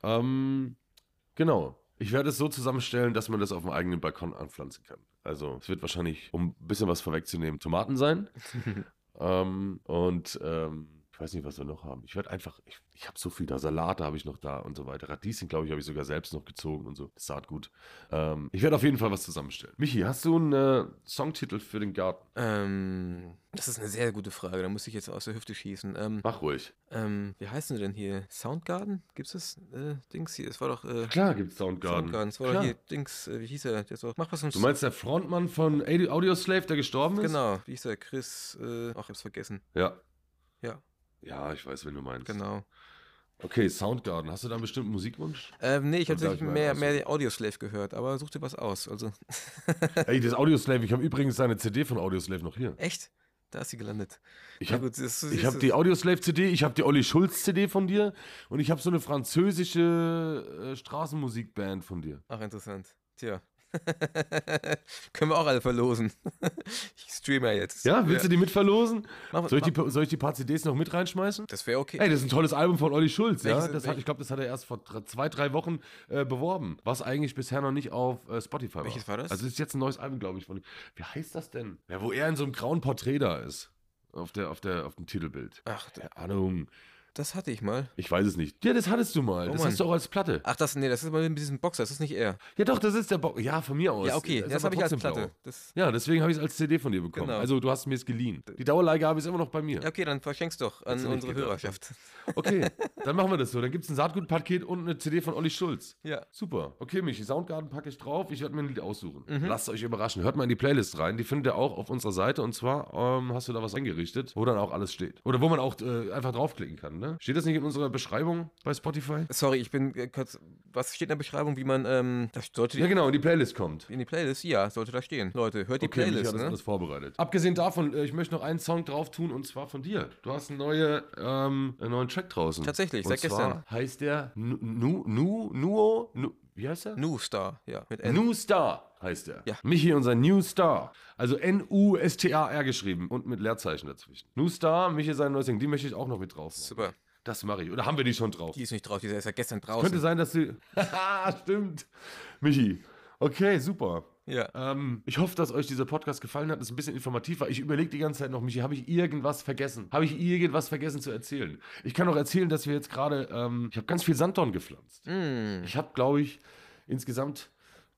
Ähm, genau. Ich werde es so zusammenstellen, dass man das auf dem eigenen Balkon anpflanzen kann. Also es wird wahrscheinlich, um ein bisschen was vorwegzunehmen, Tomaten sein. [laughs] ähm, und ähm, ich weiß nicht, was wir noch haben. Ich werde einfach, ich, ich habe so viel da. Salate habe ich noch da und so weiter. Radieschen, glaube ich, habe ich sogar selbst noch gezogen und so. Das Saatgut. Ähm, ich werde auf jeden Fall was zusammenstellen. Michi, hast du einen äh, Songtitel für den Garten? Ähm, das ist eine sehr gute Frage. Da muss ich jetzt aus der Hüfte schießen. Ähm, Mach ruhig. ähm, wie heißen sie denn hier? Soundgarden? Gibt's das äh, Dings hier? Es war doch äh, Klar gibt es Soundgarden. Soundgarden. Es war doch Klar. hier Dings. Äh, wie hieß er? Der doch, mach was Du meinst der Frontmann von Audi- Audioslave, der gestorben ist? Genau. Wie hieß er? Chris. Äh, ach, ich hab's vergessen. Ja. Ja, Ja, ich weiß, wen du meinst. genau. Okay, Soundgarden. Hast du da einen bestimmten Musikwunsch? Ähm, nee, ich Und hatte darf ich mal mehr, mehr den Audioslave gehört, aber such dir was aus. Also, [laughs] Ey, das Audioslave, ich habe übrigens deine CD von Audioslave noch hier. echt? Da ist sie gelandet. Ich habe hab die Audioslave-CD, ich habe die Olli Schulz-CD von dir und ich habe so eine französische äh, Straßenmusikband von dir. Ach, interessant. Tja. [laughs] Können wir auch alle verlosen. [laughs] ich streame ja jetzt. Ja, willst du die mitverlosen? Mach, Soll ich, mach, die, soll ich die paar CDs noch mit reinschmeißen? das wäre okay. Ey, das ist ein tolles Album von Olli Schulz, ja. Welches- Das hat, ich glaube, das hat er erst vor zwei, drei Wochen äh, beworben, was eigentlich bisher noch nicht auf äh, Spotify war. Welches war das? Also es ist jetzt ein neues Album, glaube ich, von. Wie heißt das denn? Ja, wo er in so einem grauen Porträt da ist. Auf, der, auf, der, auf dem Titelbild. Ach, Keine Ahnung. Das hatte ich mal. Ich weiß es nicht. Ja, das hattest du mal. Oh das Mann. hast du auch als Platte. Ach, das, nee, das ist mal mit diesem Boxer, das ist nicht er. Ja, doch, das ist der Bo Ja, von mir aus. Ja, okay, das aber habe ich als Platte. Das, Ja, deswegen habe ich es als CD von dir bekommen. Genau. Also du hast mir es geliehen. Die Dauerleihgabe ist immer noch bei mir. ja, okay, dann verschenk's doch an unsere gedacht, Hörerschaft. [laughs] Okay, dann machen wir das so. Dann gibt es ein Saatgutpaket und eine CD von Olli Schulz. Ja. Super. Okay, Michi, Soundgarden packe ich drauf. Ich werde mir ein Lied aussuchen. Mhm. Lasst euch überraschen. Hört mal in die Playlist rein. Die findet ihr auch auf unserer Seite. Und zwar ähm, hast du da was eingerichtet, wo dann auch alles steht. Oder wo man auch äh, einfach draufklicken kann. Ne? Steht das nicht in unserer Beschreibung bei Spotify? Sorry, ich bin äh, kurz. Was steht in der Beschreibung, wie man. Ähm, das sollte Ja, genau, in die Playlist kommt. in die Playlist? Ja, sollte da stehen. Leute, hört die Okay, Playlist, hat das ne? alles vorbereitet. Abgesehen davon, äh, ich möchte noch einen Song drauf tun und zwar von dir. Du hast einen, neue, ähm, einen neuen Track draußen. Tatsächlich, und seit zwar gestern. heißt der Nu, Nu, Nu, Nuo, Nu, wie heißt der? New Star, ja, mit N. New Star heißt er. Ja. Michi, unser New Star. Also N-U-S-T-A-R geschrieben und mit Leerzeichen dazwischen. New Star, Michi sein neues Ding, die möchte ich auch noch mit drauf. machen. Super. Das mache ich. Oder haben wir die schon drauf? Die ist nicht drauf, die ist ja gestern draußen. Könnte sein, dass sie. Haha, [laughs] stimmt. Michi. Okay, super. Ja. Ähm, ich hoffe, dass euch dieser Podcast gefallen hat. Das ist ein bisschen informativ, weil ich überlege die ganze Zeit noch, Michi, habe ich irgendwas vergessen? Habe ich irgendwas vergessen zu erzählen? Ich kann auch erzählen, dass wir jetzt gerade, ähm, ich habe ganz viel Sanddorn gepflanzt. Mm. Ich habe, glaube ich, insgesamt,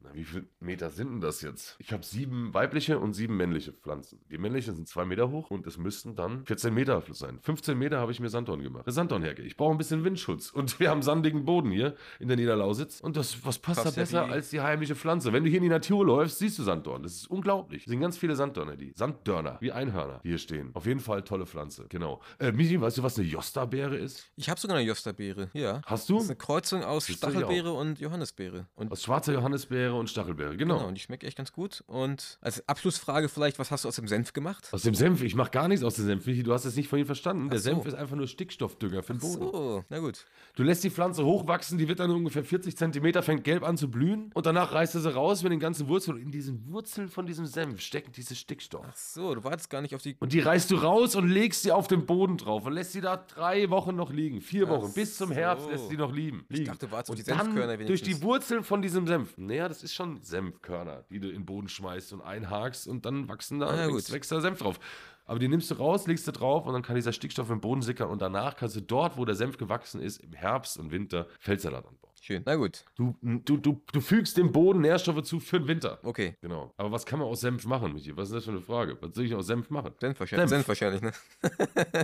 na, wie viele Meter sind denn das jetzt? Ich habe sieben weibliche und sieben männliche Pflanzen. Die männlichen sind zwei Meter hoch und es müssten dann 14 Meter sein. 15 Meter habe ich mir Sanddorn gemacht. Eine Sanddornhecke. Ich brauche ein bisschen Windschutz. Und [laughs] wir haben sandigen Boden hier in der Niederlausitz. Und das, was passt, Passt da ja besser wie- als die heimliche Pflanze? Wenn du hier in die Natur läufst, siehst du Sanddorn. Das ist unglaublich. Es sind ganz viele Sanddörner, die Sanddörner, wie Einhörner, die hier stehen. Auf jeden Fall tolle Pflanze. Genau. Äh, Michi, weißt du, was eine Josta-Beere ist? Ich habe sogar eine Josterbeere, ja. Hast Das du? ist eine Kreuzung aus Siehst Stachelbeere und Johannisbeere. Und Aus schwarzer Johannisbeere und Stachelbeere. Genau. genau, und die schmeckt echt ganz gut. Und als Abschlussfrage vielleicht, was hast du aus dem Senf gemacht? Aus dem Senf, ich mache gar nichts aus dem Senf. Du hast es nicht vorhin verstanden. Der Ach so. Senf ist einfach nur Stickstoffdünger für den Boden. So, na gut. Du lässt die Pflanze hochwachsen, die wird dann ungefähr 40 Zentimeter, fängt gelb an zu blühen und danach reißt du sie raus mit den ganzen Wurzeln. Und in diesen Wurzeln von diesem Senf stecken diese Stickstoff. Ach so, du wartest gar nicht auf die. Und die reißt du raus und legst sie auf den Boden drauf und lässt sie da drei Wochen noch liegen. Vier Ach Wochen. Bis zum Herbst so. lässt sie noch liegen. Ich dachte, du wartest auf die Senfkörner dann durch die wenigstens. Wurzeln von diesem Senf. Naja, das ist schon Senfkörner, die du in den Boden schmeißt und einhakst und dann wachsen da, ja, wächst, wächst da Senf drauf. Aber die nimmst du raus, legst du drauf und dann kann dieser Stickstoff im Boden sickern und danach kannst du dort, wo der Senf gewachsen ist, im Herbst und Winter Feldsalat anbauen. Schön. Na gut, Du, du, du, du fügst dem Boden Nährstoffe zu für den Winter. okay. Genau. Aber was kann man aus Senf machen, Michi? Was ist das für eine Frage? Was soll ich aus Senf machen? Senf wahrscheinlich, Senf. Senf wahrscheinlich ne?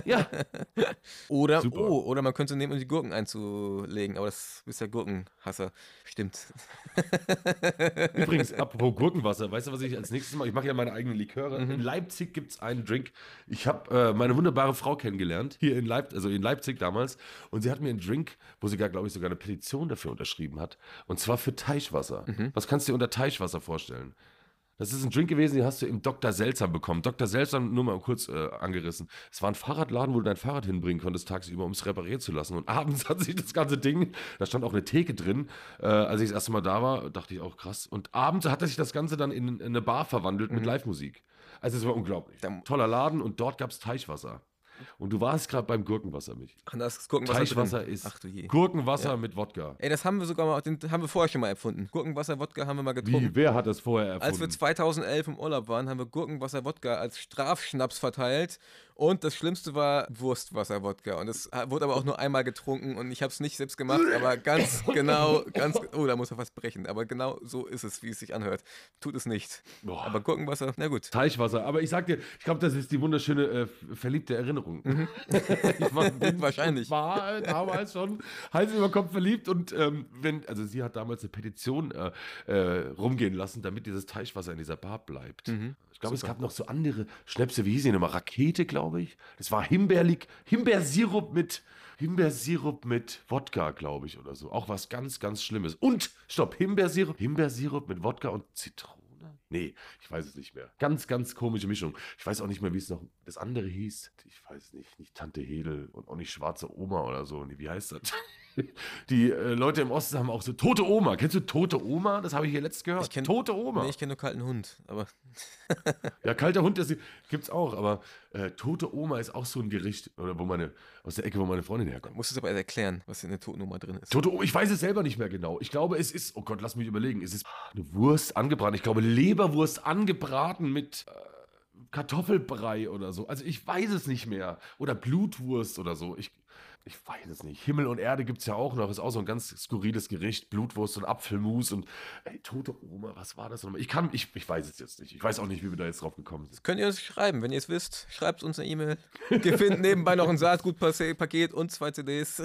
Ja, [laughs] Oder, Super. oh, oder man könnte nehmen, um die Gurken einzulegen, aber das ist ja Gurkenhasser. Stimmt. [laughs] Übrigens, apropos Gurkenwasser, weißt du, was ich als nächstes mache? Ich mache ja meine eigenen Liköre. Mhm. In Leipzig gibt es einen Drink. Ich habe äh, meine wunderbare Frau kennengelernt, hier in Leipzig, also in Leipzig damals. Und sie hat mir einen Drink, wo sie gar, glaube ich, sogar eine Petition dafür unterschrieben hat. Und zwar für Teichwasser. Mhm. Was kannst du dir unter Teichwasser vorstellen? Das ist ein Drink gewesen, den hast du im Dr. Seltsam bekommen. Dr. Seltsam, nur mal kurz äh, angerissen. Es war ein Fahrradladen, wo du dein Fahrrad hinbringen konntest, tagsüber, um es reparieren zu lassen. Und [laughs] abends hat sich das ganze Ding, da stand auch eine Theke drin. Äh, als ich das erste Mal da war, dachte ich auch krass. Und abends hat sich das Ganze dann in, in eine Bar verwandelt mit Live-Musik. Also es war unglaublich. Toller Laden und dort gab es Teichwasser. Und du warst gerade beim Gurkenwasser, mich. Und das Gurkenwasser Teichwasser drin. ist Ach du je. Gurkenwasser mit Wodka. Ey, das haben wir sogar mal, den haben wir vorher schon mal erfunden. Gurkenwasser, Wodka haben wir mal getrunken. Wie? Wer hat das vorher erfunden? Als wir 2011 im Urlaub waren, haben wir Gurkenwasser-Wodka als Strafschnaps verteilt. Und das Schlimmste war Wurstwasser-Wodka. Und das wurde aber auch nur einmal getrunken. Und ich habe es nicht selbst gemacht, aber [laughs] ganz genau, ganz, oh, da muss er fast brechen. Aber genau so ist es, wie es sich anhört. Tut es nicht. Boah. Aber Gurkenwasser, na gut. Teichwasser. Aber ich sag dir, ich glaube, das ist die wunderschöne äh, verliebte Erinnerung. [laughs] [laughs] ich war, Mhm. Wahrscheinlich. war äh, damals schon Hals über Kopf verliebt und ähm, wenn, also sie hat damals eine Petition äh, äh, rumgehen lassen, damit dieses Teichwasser in dieser Bar bleibt. Mhm. Ich glaube, es gab noch so andere Schnäpse, wie hieß die nochmal? Rakete, glaube ich. Das war Himbeerlik, Himbeersirup mit Himbeersirup mit Wodka, glaube ich, oder so. Auch was ganz, ganz Schlimmes. Und, stopp, Himbeersirup, Himbeersirup mit Wodka und Zitrone. Nee, ich weiß es nicht mehr. Ganz, ganz komische Mischung. Ich weiß auch nicht mehr, wie es noch das andere hieß. Ich weiß nicht, nicht Tante Hedel und auch nicht Schwarze Oma oder so. Nee, wie heißt das? [laughs] [laughs] Die äh, Leute im Osten haben auch so Tote Oma. Kennst du Tote Oma? Das habe ich hier letztens gehört. Ich kenn- Tote Oma. Nee, ich kenne nur kalten Hund, aber [laughs] Ja, kalter Hund, das gibt's auch, aber äh, tote Oma ist auch so ein Gericht, oder wo meine, aus der Ecke, wo meine Freundin herkommt. muss es aber erklären, was in der Totennummer drin ist. Tote Oma, ich weiß es selber nicht mehr genau. Ich glaube, es ist, oh Gott, lass mich überlegen, es ist eine Wurst angebraten. Ich glaube, Leberwurst angebraten mit äh, Kartoffelbrei oder so. Also ich weiß es nicht mehr. Oder Blutwurst oder so. Ich, ich weiß es nicht. Himmel und Erde gibt es ja auch noch. Ist auch so ein ganz skurriles Gericht. Blutwurst und Apfelmus und ey, tote Oma, was war das nochmal? Ich kann, ich, ich weiß es jetzt nicht. Ich weiß auch nicht, wie wir da jetzt drauf gekommen sind. Könnt ihr uns schreiben, wenn ihr es wisst, schreibt uns eine E-Mail. Wir finden nebenbei noch ein Saatgutpaket und zwei CDs.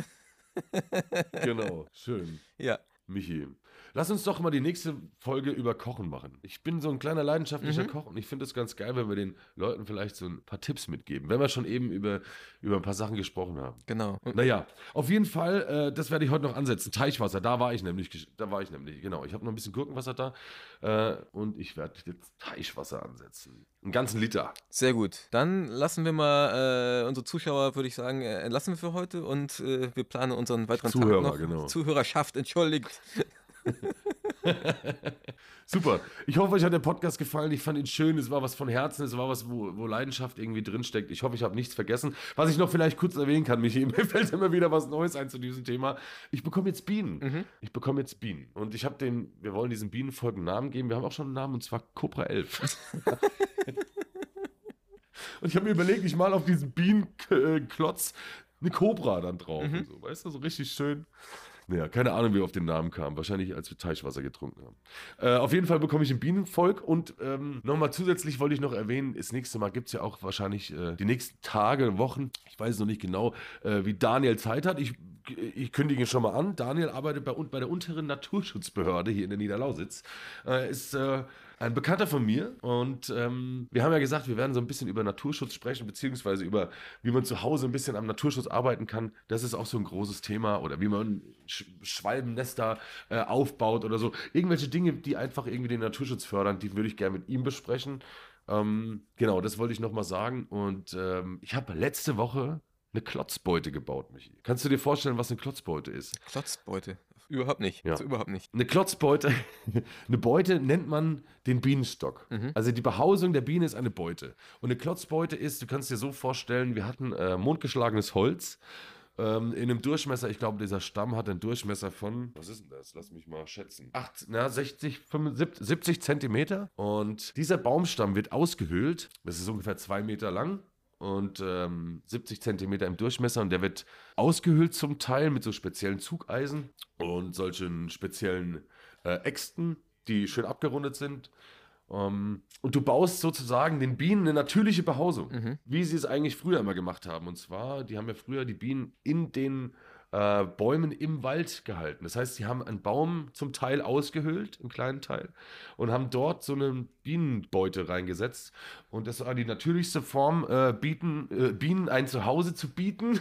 Genau, schön. Ja, Michi, lass uns doch mal die nächste Folge über Kochen machen. Ich bin so ein kleiner leidenschaftlicher Mhm. Koch und ich finde es ganz geil, wenn wir den Leuten vielleicht so ein paar Tipps mitgeben, wenn wir schon eben über, über ein paar Sachen gesprochen haben. genau. Und Naja, auf jeden Fall, äh, das werde ich heute noch ansetzen. Teichwasser, da war ich nämlich, da war ich nämlich, genau. Ich habe noch ein bisschen Gurkenwasser da äh, und ich werde jetzt Teichwasser ansetzen. Einen ganzen Liter. sehr gut. Dann lassen wir mal äh, unsere Zuschauer, würde ich sagen, äh, entlassen wir für heute und äh, wir planen unseren weiteren Zuhörer, Tag noch. genau. Zuhörerschaft, entschuldigt. [laughs] [laughs] Super. Ich hoffe, euch hat der Podcast gefallen. Ich fand ihn schön. Es war was von Herzen. Es war was, wo, wo Leidenschaft irgendwie drinsteckt. Ich hoffe, ich habe nichts vergessen. Was ich noch vielleicht kurz erwähnen kann, Michi, [laughs] mir fällt immer wieder was Neues ein zu diesem Thema. Ich bekomme jetzt Bienen. Mhm. Ich bekomme jetzt Bienen. Und ich habe den, wir wollen diesen Bienenfolgen einen Namen geben. Wir haben auch schon einen Namen und zwar Cobra 11. [laughs] und ich habe mir überlegt, ich mal auf diesen Bienenklotz eine Cobra dann drauf. Mhm. So, weißt du, so richtig schön. Naja, keine Ahnung, wie wir auf den Namen kamen. Wahrscheinlich, als wir Teichwasser getrunken haben. Äh, auf jeden Fall bekomme ich ein Bienenvolk und ähm, nochmal zusätzlich wollte ich noch erwähnen, das nächste Mal gibt es ja auch wahrscheinlich äh, die nächsten Tage, Wochen, ich weiß noch nicht genau, äh, wie Daniel Zeit hat. Ich, ich kündige ihn schon mal an. Daniel arbeitet bei, bei der unteren Naturschutzbehörde hier in der Niederlausitz. Äh, ist äh, ein Bekannter von mir und ähm, wir haben ja gesagt, wir werden so ein bisschen über Naturschutz sprechen, beziehungsweise über, wie man zu Hause ein bisschen am Naturschutz arbeiten kann. Das ist auch so ein großes Thema oder wie man Sch Schwalbennester äh, aufbaut oder so. Irgendwelche Dinge, die einfach irgendwie den Naturschutz fördern, die würde ich gerne mit ihm besprechen. Ähm, genau, das wollte ich nochmal sagen. Und ähm, ich habe letzte Woche eine Klotzbeute gebaut, Michi. Kannst du dir vorstellen, was eine Klotzbeute ist? Klotzbeute. Überhaupt nicht. Ja. Also überhaupt nicht. Eine Klotzbeute, [laughs] eine Beute nennt man den Bienenstock. Mhm. Also die Behausung der Biene ist eine Beute. Und eine Klotzbeute ist, du kannst dir so vorstellen, wir hatten äh, mondgeschlagenes Holz ähm, in einem Durchmesser, ich glaube, dieser Stamm hat einen Durchmesser von, was ist denn das? Lass mich mal schätzen. Acht, na, 60, 75, 70 Zentimeter. Und dieser Baumstamm wird ausgehöhlt. Das ist ungefähr zwei Meter lang und ähm, 70 Zentimeter im Durchmesser und der wird ausgehöhlt zum Teil mit so speziellen Zugeisen und solchen speziellen äh, Äxten, die schön abgerundet sind. Ähm, und du baust sozusagen den Bienen eine natürliche Behausung, Mhm. wie sie es eigentlich früher immer gemacht haben. Und zwar, die haben ja früher die Bienen in den äh, Bäumen im Wald gehalten. Das heißt, sie haben einen Baum zum Teil ausgehöhlt, einen kleinen Teil, und haben dort so eine Bienenbeute reingesetzt. Und das war die natürlichste Form, äh, bieten, äh, Bienen ein Zuhause zu bieten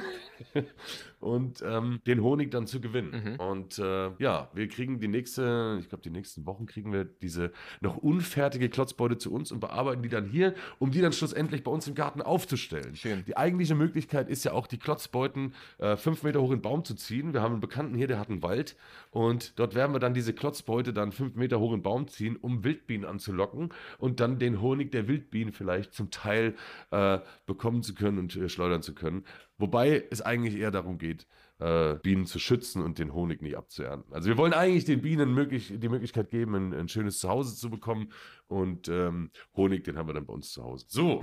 [laughs] und ähm, den Honig dann zu gewinnen. Mhm. Und äh, ja, wir kriegen die nächste, ich glaube, die nächsten Wochen kriegen wir diese noch unfertige Klotzbeute zu uns und bearbeiten die dann hier, um die dann schlussendlich bei uns im Garten aufzustellen. Schön. Die eigentliche Möglichkeit ist ja auch, die Klotzbeuten äh, fünf Meter hoch in den Baum zu ziehen. Wir haben einen Bekannten hier, der hat einen Wald und dort werden wir dann diese Klotzbeute dann fünf Meter hoch in den Baum ziehen, um Wildbienen anzulocken und dann den Honig der Wildbienen vielleicht zum Teil äh, bekommen zu können und äh, schleudern zu können. Wobei es eigentlich eher darum geht, äh, Bienen zu schützen und den Honig nicht abzuernten. Also wir wollen eigentlich den Bienen möglich, die Möglichkeit geben, ein, ein schönes Zuhause zu bekommen und ähm, Honig, den haben wir dann bei uns zu Hause. So,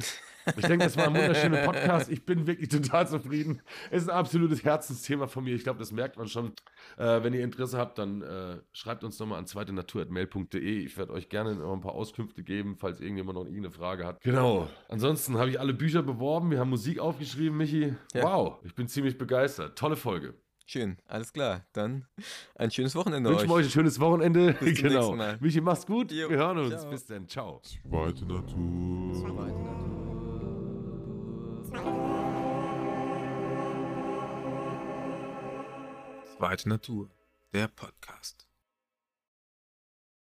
ich denke, das war ein wunderschöner [laughs] Podcast. Ich bin wirklich total zufrieden. Es ist ein absolutes Herzensthema von mir. Ich glaube, das merkt man schon. Äh, wenn ihr Interesse habt, dann äh, schreibt uns nochmal an zweitenatur.mail.de. Ich werde euch gerne noch ein paar Auskünfte geben, falls irgendjemand noch irgendeine Frage hat. Genau. Ansonsten habe ich alle Bücher beworben. Wir haben Musik aufgeschrieben, Michi. Ja. Wow, ich bin ziemlich begeistert. Tolle Folge. Schön, alles klar. Dann ein schönes Wochenende Wünschen euch. Wünschen euch ein schönes Wochenende. Bis [laughs] genau. Zum Mal. Michi, mach's gut. Jo. Wir hören uns. Ciao. Bis dann. Ciao. Zweite Natur. Zweite Natur. Zweite Natur. Der Podcast.